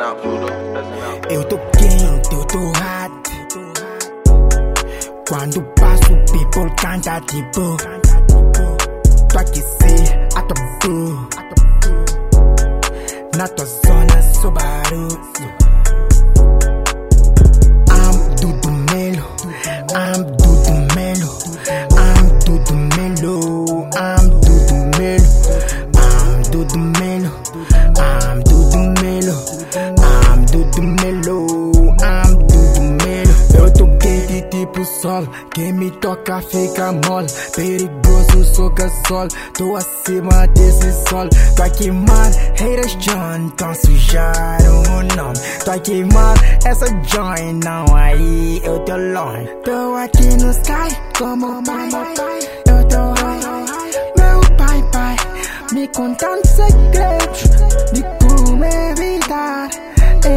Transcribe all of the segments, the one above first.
Eu tô quente, eu tô hot. Quando passo, people canta tipo. Tô aqueci, a tua Na tua zona, Subaru. I'm Dudu Melo. I'm quente tipo sol. Quem me toca fica mole. Perigoso, sou gasol. Tô acima desse sol. Tô a queimar, haters John. Tão sujaram o nome. Tô a queimar essa join. Não aí, eu tô longe. Tô aqui no sky como pai. Eu tô high. Meu pai, pai. Me contando segredos de como evitar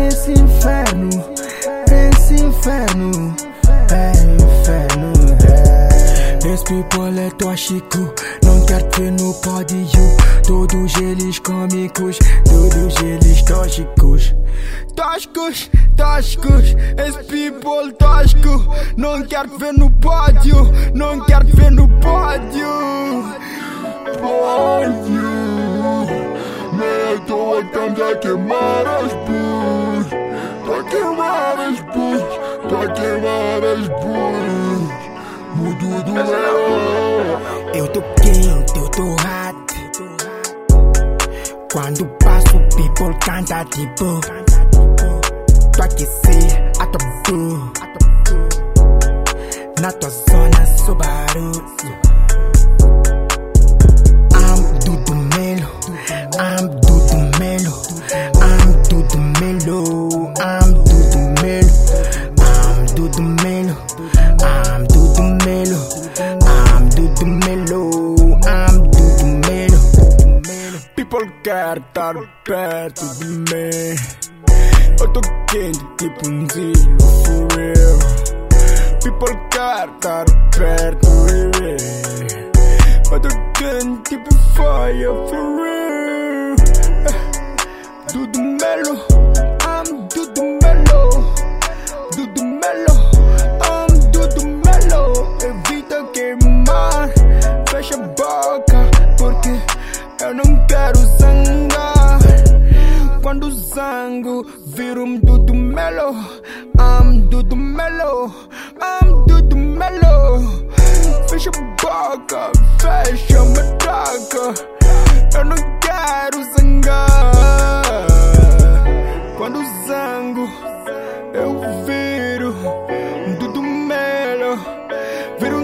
esse inferno. Esse inferno. Esse people é tóxico. Não quero ver no pódio. Todos eles cômicos. Todos eles tóxicos. Tóxicos, tóxicos. Esse people tóxico. Não quero ver no pódio. Não quero ver no pódio. Pódio Me tô estamos a queimar as bus Tô a queimar as bus Tô a queimar as leão Eu tô quente, eu tô hot. Quando passo, people canta tipo. Melo, I'm Dudu Melo. People care that bad to be me. But Otto King, keep on zero for real. People care that bad to be me. But Otto King, keep on fire for real. Dudu Melo, I'm Dudu Melo. Quando zango, viro um Dudu Melo. I'm Dudu Melo, I'm Dudu Melo. Fecha a boca, fecha a matraca. Eu não quero zangar. Quando zango, eu viro Dudu Melo. Viro